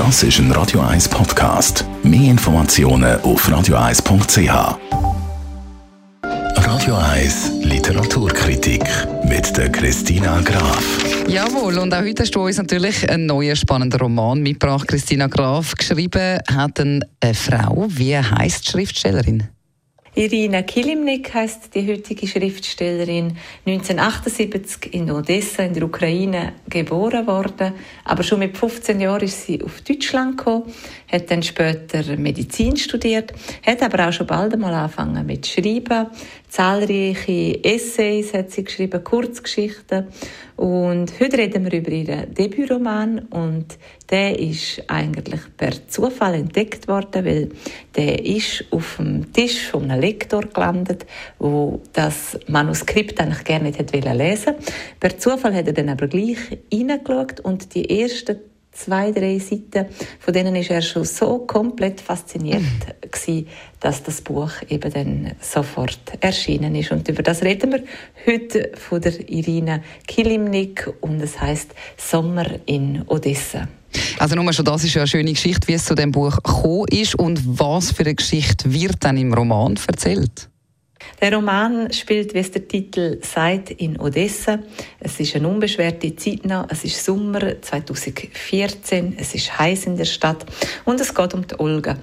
Das ist ein Radio 1 Podcast. Mehr Informationen auf radio1.ch. Radio 1 Literaturkritik mit der Christina Graf. Jawohl, und auch heute hast du uns natürlich einen neuen spannenden Roman mitgebracht. Christina Graf geschrieben hat eine Frau. Wie heißt die Schriftstellerin? Irina Kilimnik heißt die heutige Schriftstellerin, 1978 in Odessa in der Ukraine geboren worden, aber schon mit 15 Jahren ist sie auf Deutschland gekommen, hat dann später Medizin studiert, hat aber auch schon bald einmal angefangen mit Schreiben, zahlreiche Essays hat sie geschrieben, Kurzgeschichten. Und heute reden wir über ihren Debütroman und der ist eigentlich per Zufall entdeckt worden, weil der ist auf dem Tisch von einem Lektor gelandet, wo das Manuskript eigentlich gerne nicht hätte lesen Per Zufall hat er dann aber gleich hineingeschaut und die ersten zwei, drei Seiten, von denen ist er schon so komplett fasziniert gewesen, dass das Buch eben dann sofort erschienen ist. Und über das reden wir heute von der Irina Kilimnik und es heißt Sommer in Odessa. Also nur schon das ist ja eine schöne Geschichte, wie es zu dem Buch gekommen ist und was für eine Geschichte wird dann im Roman erzählt? Der Roman spielt, wie es der Titel sagt, in Odessa. Es ist eine unbeschwerte Zeit noch. Es ist Sommer 2014. Es ist heiß in der Stadt und es geht um die Olga.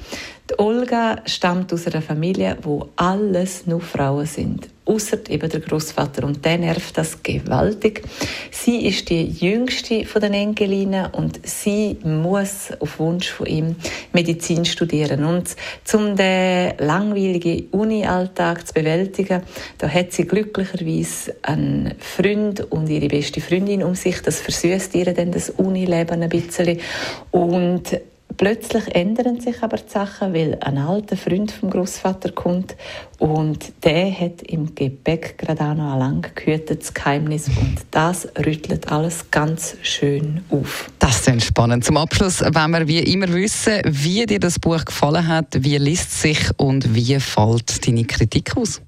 Die Olga stammt aus einer Familie, wo alles nur Frauen sind außer eben der Großvater und der nervt das gewaltig. Sie ist die jüngste von den Enkelinen und sie muss auf Wunsch von ihm Medizin studieren und um den langweiligen Uni-Alltag zu bewältigen, da hat sie glücklicherweise einen Freund und ihre beste Freundin um sich. Das versüßt ihr dann das Unileben ein bisschen und Plötzlich ändern sich aber die Sachen, weil ein alter Freund vom Großvater kommt und der hat im Gepäck gerade auch noch ein lang gehütetes Geheimnis und das rüttelt alles ganz schön auf. Das ist spannend. Zum Abschluss wenn wir wie immer wissen, wie dir das Buch gefallen hat, wie liest es sich und wie fällt deine Kritik aus?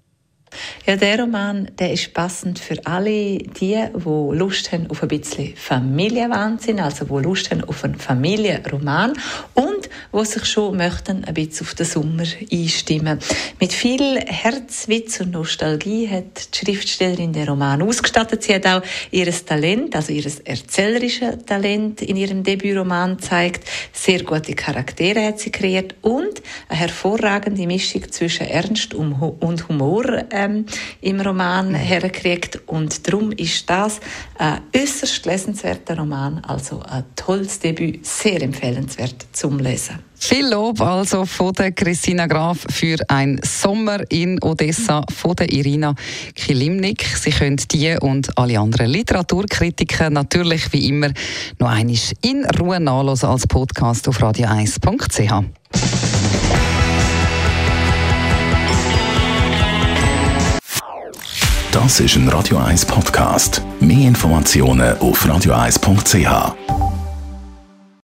Ja, der Roman der ist passend für alle die, die Lust haben auf ein bisschen Familienwahnsinn, also die Lust haben auf einen Familienroman. Und die sich schon möchten ein bisschen auf den Sommer einstimmen. Mit viel Herzwitz und Nostalgie hat die Schriftstellerin den Roman ausgestattet. Sie hat auch ihr Talent, also ihr erzählerisches Talent in ihrem Debütroman gezeigt. Sehr gute Charaktere hat sie kreiert und eine hervorragende Mischung zwischen Ernst und Humor ähm, im Roman herkriegt. Und darum ist das ein äußerst lesenswerter Roman, also ein tolles Debüt, sehr empfehlenswert zum Lesen. Viel Lob also von der Christina Graf für ein Sommer in Odessa von der Irina Kilimnik. Sie können die und alle anderen Literaturkritiker natürlich wie immer noch einmal in Ruhe nachlesen als Podcast auf radio1.ch. Das ist ein Radio 1 Podcast. Mehr Informationen auf radio1.ch.